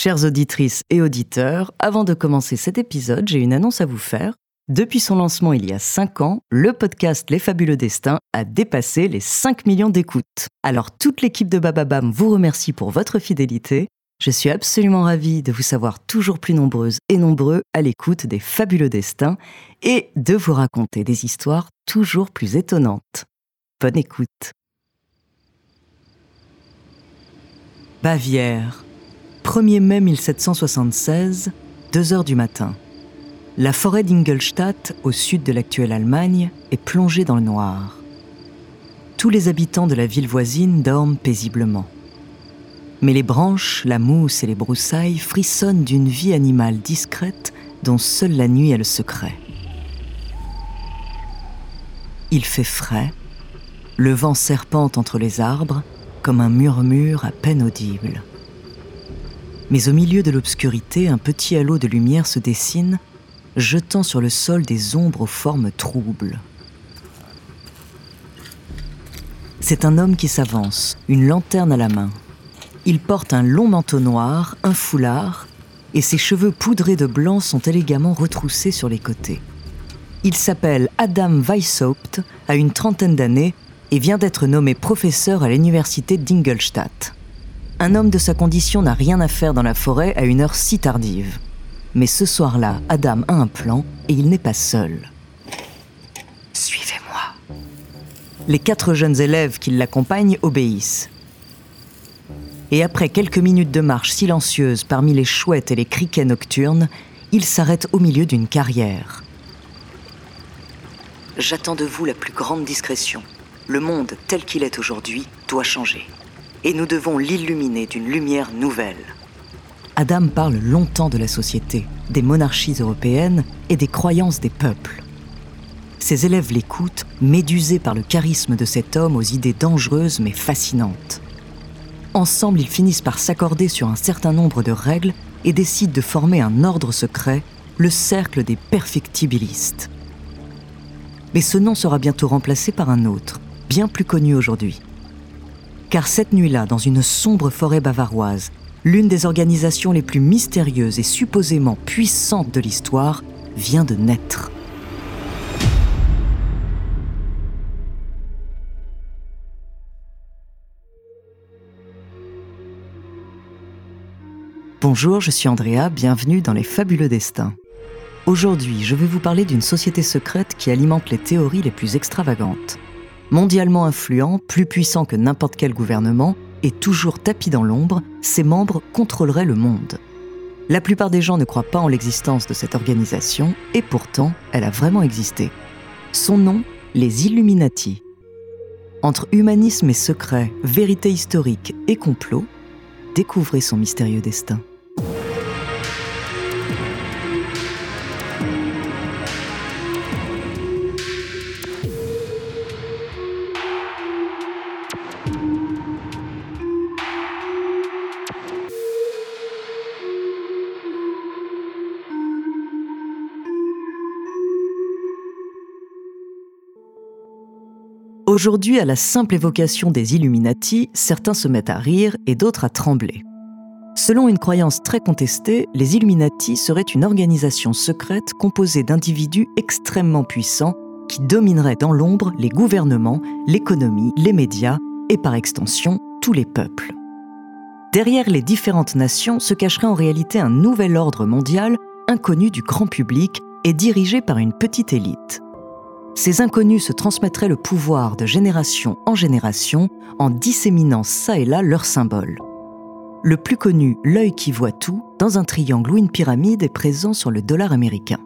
Chères auditrices et auditeurs, avant de commencer cet épisode, j'ai une annonce à vous faire. Depuis son lancement il y a 5 ans, le podcast Les Fabuleux Destins a dépassé les 5 millions d'écoutes. Alors toute l'équipe de Bababam vous remercie pour votre fidélité. Je suis absolument ravie de vous savoir toujours plus nombreuses et nombreux à l'écoute des Fabuleux Destins et de vous raconter des histoires toujours plus étonnantes. Bonne écoute. Bavière, 1er mai 1776, 2 heures du matin. La forêt d'Ingolstadt, au sud de l'actuelle Allemagne, est plongée dans le noir. Tous les habitants de la ville voisine dorment paisiblement. Mais les branches, la mousse et les broussailles frissonnent d'une vie animale discrète dont seule la nuit a le secret. Il fait frais, le vent serpente entre les arbres comme un murmure à peine audible. Mais au milieu de l'obscurité, un petit halo de lumière se dessine, jetant sur le sol des ombres aux formes troubles. C'est un homme qui s'avance, une lanterne à la main. Il porte un long manteau noir, un foulard, et ses cheveux poudrés de blanc sont élégamment retroussés sur les côtés. Il s'appelle Adam Weishaupt, a une trentaine d'années, et vient d'être nommé professeur à l'université d'Ingolstadt. Un homme de sa condition n'a rien à faire dans la forêt à une heure si tardive. Mais ce soir-là, Adam a un plan et il n'est pas seul. Suivez-moi. Les quatre jeunes élèves qui l'accompagnent obéissent. Et après quelques minutes de marche silencieuse parmi les chouettes et les criquets nocturnes, il s'arrête au milieu d'une carrière. J'attends de vous la plus grande discrétion. Le monde tel qu'il est aujourd'hui doit changer et nous devons l'illuminer d'une lumière nouvelle. Adam parle longtemps de la société, des monarchies européennes et des croyances des peuples. Ses élèves l'écoutent, médusés par le charisme de cet homme aux idées dangereuses mais fascinantes. Ensemble, ils finissent par s'accorder sur un certain nombre de règles et décident de former un ordre secret, le cercle des perfectibilistes. Mais ce nom sera bientôt remplacé par un autre, bien plus connu aujourd'hui. Car cette nuit-là, dans une sombre forêt bavaroise, l'une des organisations les plus mystérieuses et supposément puissantes de l'histoire vient de naître. Bonjour, je suis Andrea, bienvenue dans Les Fabuleux Destins. Aujourd'hui, je vais vous parler d'une société secrète qui alimente les théories les plus extravagantes. Mondialement influent, plus puissant que n'importe quel gouvernement, et toujours tapis dans l'ombre, ses membres contrôleraient le monde. La plupart des gens ne croient pas en l'existence de cette organisation, et pourtant, elle a vraiment existé. Son nom, les Illuminati. Entre humanisme et secret, vérité historique et complot, découvrez son mystérieux destin. Aujourd'hui, à la simple évocation des Illuminati, certains se mettent à rire et d'autres à trembler. Selon une croyance très contestée, les Illuminati seraient une organisation secrète composée d'individus extrêmement puissants qui domineraient dans l'ombre les gouvernements, l'économie, les médias et par extension tous les peuples. Derrière les différentes nations se cacherait en réalité un nouvel ordre mondial inconnu du grand public et dirigé par une petite élite ces inconnus se transmettraient le pouvoir de génération en génération en disséminant ça et là leurs symboles. Le plus connu, l'œil qui voit tout, dans un triangle ou une pyramide est présent sur le dollar américain.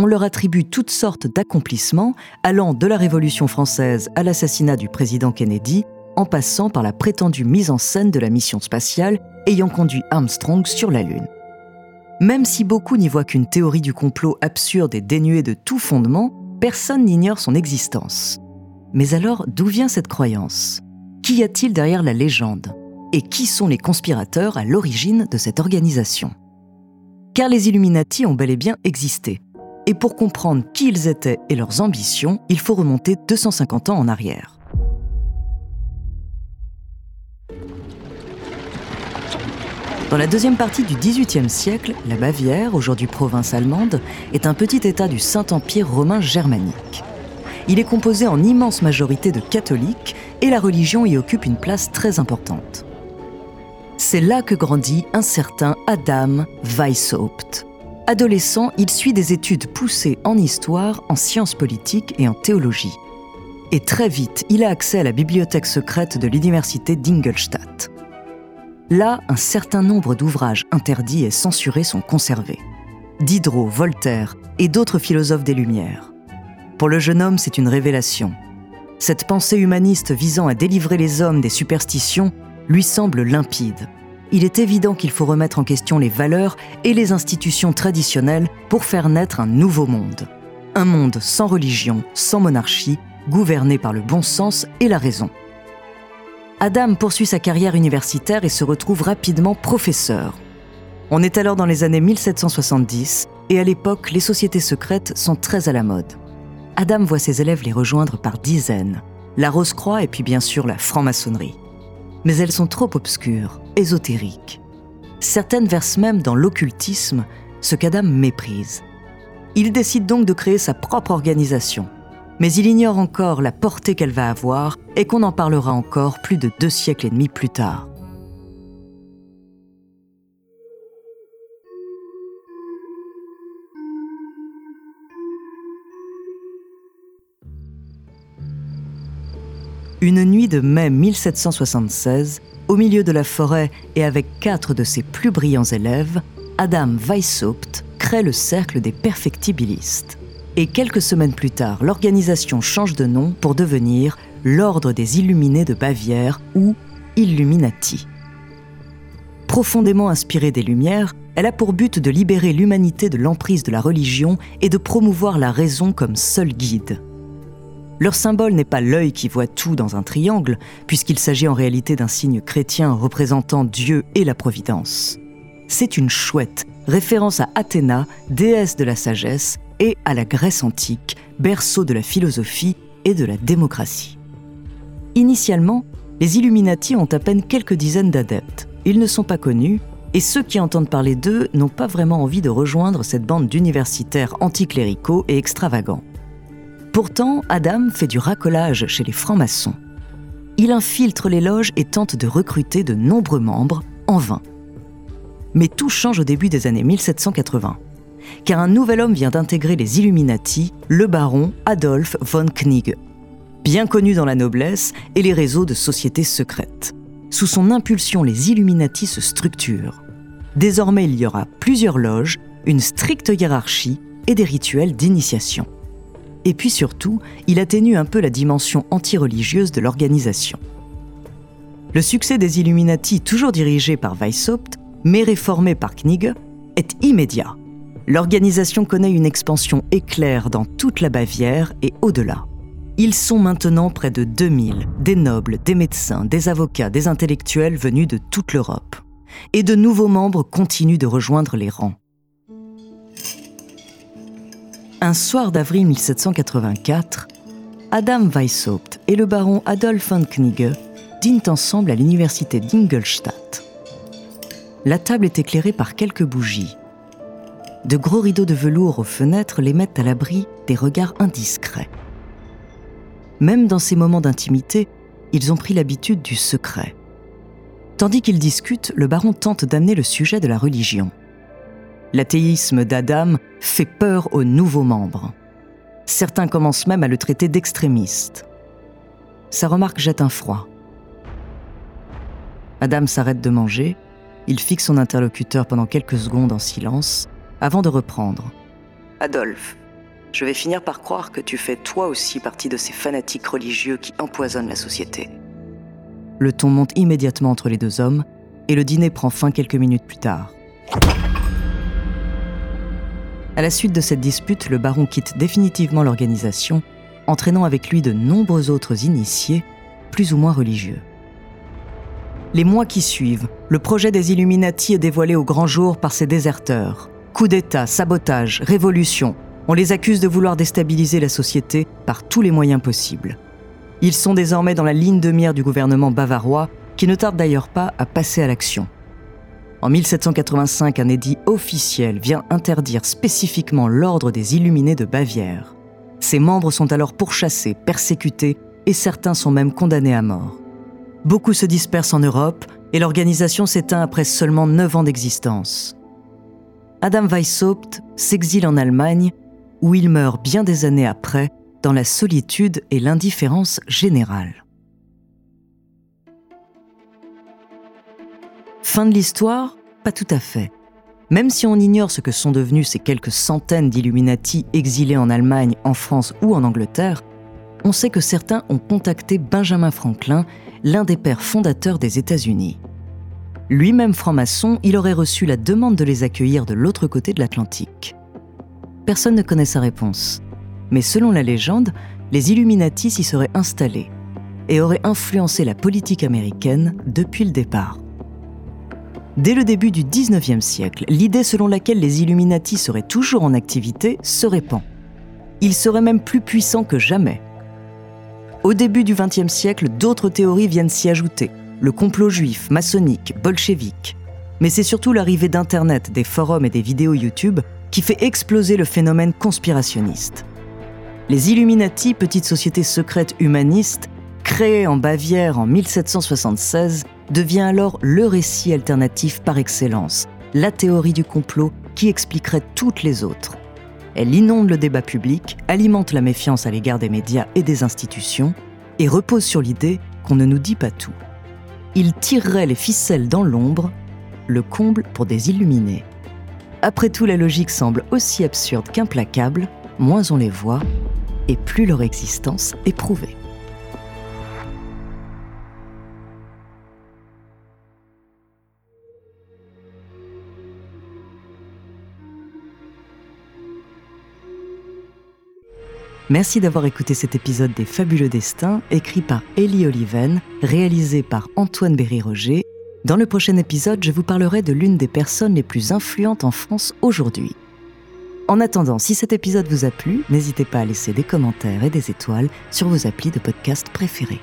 On leur attribue toutes sortes d'accomplissements, allant de la Révolution française à l'assassinat du président Kennedy, en passant par la prétendue mise en scène de la mission spatiale ayant conduit Armstrong sur la Lune. Même si beaucoup n'y voient qu'une théorie du complot absurde et dénuée de tout fondement, personne n'ignore son existence. Mais alors, d'où vient cette croyance? Qu'y a-t-il derrière la légende? Et qui sont les conspirateurs à l'origine de cette organisation? Car les Illuminati ont bel et bien existé. Et pour comprendre qui ils étaient et leurs ambitions, il faut remonter 250 ans en arrière. Dans la deuxième partie du XVIIIe siècle, la Bavière, aujourd'hui province allemande, est un petit État du Saint-Empire romain germanique. Il est composé en immense majorité de catholiques et la religion y occupe une place très importante. C'est là que grandit un certain Adam Weishaupt. Adolescent, il suit des études poussées en histoire, en sciences politiques et en théologie. Et très vite, il a accès à la bibliothèque secrète de l'université d'Ingolstadt. Là, un certain nombre d'ouvrages interdits et censurés sont conservés. Diderot, Voltaire et d'autres philosophes des Lumières. Pour le jeune homme, c'est une révélation. Cette pensée humaniste visant à délivrer les hommes des superstitions lui semble limpide. Il est évident qu'il faut remettre en question les valeurs et les institutions traditionnelles pour faire naître un nouveau monde. Un monde sans religion, sans monarchie, gouverné par le bon sens et la raison. Adam poursuit sa carrière universitaire et se retrouve rapidement professeur. On est alors dans les années 1770 et à l'époque, les sociétés secrètes sont très à la mode. Adam voit ses élèves les rejoindre par dizaines, la Rose-Croix et puis bien sûr la franc-maçonnerie. Mais elles sont trop obscures, ésotériques. Certaines versent même dans l'occultisme, ce qu'Adam méprise. Il décide donc de créer sa propre organisation, mais il ignore encore la portée qu'elle va avoir et qu'on en parlera encore plus de deux siècles et demi plus tard. Une nuit de mai 1776, au milieu de la forêt et avec quatre de ses plus brillants élèves, Adam Weishaupt crée le cercle des perfectibilistes et quelques semaines plus tard, l'organisation change de nom pour devenir l'Ordre des Illuminés de Bavière ou Illuminati. Profondément inspirée des Lumières, elle a pour but de libérer l'humanité de l'emprise de la religion et de promouvoir la raison comme seul guide. Leur symbole n'est pas l'œil qui voit tout dans un triangle, puisqu'il s'agit en réalité d'un signe chrétien représentant Dieu et la Providence. C'est une chouette, référence à Athéna, déesse de la sagesse, et à la Grèce antique, berceau de la philosophie et de la démocratie. Initialement, les Illuminati ont à peine quelques dizaines d'adeptes. Ils ne sont pas connus, et ceux qui entendent parler d'eux n'ont pas vraiment envie de rejoindre cette bande d'universitaires anticléricaux et extravagants. Pourtant, Adam fait du racolage chez les francs-maçons. Il infiltre les loges et tente de recruter de nombreux membres, en vain. Mais tout change au début des années 1780 car un nouvel homme vient d'intégrer les Illuminati, le baron Adolf von Knigge, bien connu dans la noblesse et les réseaux de sociétés secrètes. Sous son impulsion, les Illuminati se structurent. Désormais, il y aura plusieurs loges, une stricte hiérarchie et des rituels d'initiation. Et puis surtout, il atténue un peu la dimension anti-religieuse de l'organisation. Le succès des Illuminati, toujours dirigé par Weishaupt, mais réformé par Knigge, est immédiat l'organisation connaît une expansion éclair dans toute la Bavière et au-delà. Ils sont maintenant près de 2000, des nobles, des médecins, des avocats, des intellectuels venus de toute l'Europe. Et de nouveaux membres continuent de rejoindre les rangs. Un soir d'avril 1784, Adam Weishaupt et le baron Adolf von Knigge dînent ensemble à l'université d'Ingolstadt. La table est éclairée par quelques bougies de gros rideaux de velours aux fenêtres les mettent à l'abri des regards indiscrets. Même dans ces moments d'intimité, ils ont pris l'habitude du secret. Tandis qu'ils discutent, le baron tente d'amener le sujet de la religion. L'athéisme d'Adam fait peur aux nouveaux membres. Certains commencent même à le traiter d'extrémiste. Sa remarque jette un froid. Adam s'arrête de manger, il fixe son interlocuteur pendant quelques secondes en silence, avant de reprendre. Adolphe, je vais finir par croire que tu fais toi aussi partie de ces fanatiques religieux qui empoisonnent la société. Le ton monte immédiatement entre les deux hommes et le dîner prend fin quelques minutes plus tard. À la suite de cette dispute, le baron quitte définitivement l'organisation, entraînant avec lui de nombreux autres initiés, plus ou moins religieux. Les mois qui suivent, le projet des Illuminati est dévoilé au grand jour par ses déserteurs, Coup d'État, sabotage, révolution, on les accuse de vouloir déstabiliser la société par tous les moyens possibles. Ils sont désormais dans la ligne de mire du gouvernement bavarois, qui ne tarde d'ailleurs pas à passer à l'action. En 1785, un édit officiel vient interdire spécifiquement l'ordre des Illuminés de Bavière. Ses membres sont alors pourchassés, persécutés, et certains sont même condamnés à mort. Beaucoup se dispersent en Europe, et l'organisation s'éteint après seulement 9 ans d'existence. Adam Weishaupt s'exile en Allemagne, où il meurt bien des années après, dans la solitude et l'indifférence générale. Fin de l'histoire Pas tout à fait. Même si on ignore ce que sont devenus ces quelques centaines d'Illuminati exilés en Allemagne, en France ou en Angleterre, on sait que certains ont contacté Benjamin Franklin, l'un des pères fondateurs des États-Unis. Lui-même franc-maçon, il aurait reçu la demande de les accueillir de l'autre côté de l'Atlantique. Personne ne connaît sa réponse. Mais selon la légende, les Illuminati s'y seraient installés et auraient influencé la politique américaine depuis le départ. Dès le début du 19e siècle, l'idée selon laquelle les Illuminati seraient toujours en activité se répand. Ils seraient même plus puissants que jamais. Au début du XXe siècle, d'autres théories viennent s'y ajouter, le complot juif, maçonnique, bolchevique. Mais c'est surtout l'arrivée d'Internet, des forums et des vidéos YouTube qui fait exploser le phénomène conspirationniste. Les Illuminati, petite société secrète humaniste, créée en Bavière en 1776, devient alors le récit alternatif par excellence, la théorie du complot qui expliquerait toutes les autres. Elle inonde le débat public, alimente la méfiance à l'égard des médias et des institutions, et repose sur l'idée qu'on ne nous dit pas tout il tirerait les ficelles dans l'ombre, le comble pour des illuminés. Après tout, la logique semble aussi absurde qu'implacable, moins on les voit, et plus leur existence est prouvée. Merci d'avoir écouté cet épisode des Fabuleux Destins, écrit par Ellie Oliven, réalisé par Antoine Berry-Roger. Dans le prochain épisode, je vous parlerai de l'une des personnes les plus influentes en France aujourd'hui. En attendant, si cet épisode vous a plu, n'hésitez pas à laisser des commentaires et des étoiles sur vos applis de podcast préférés.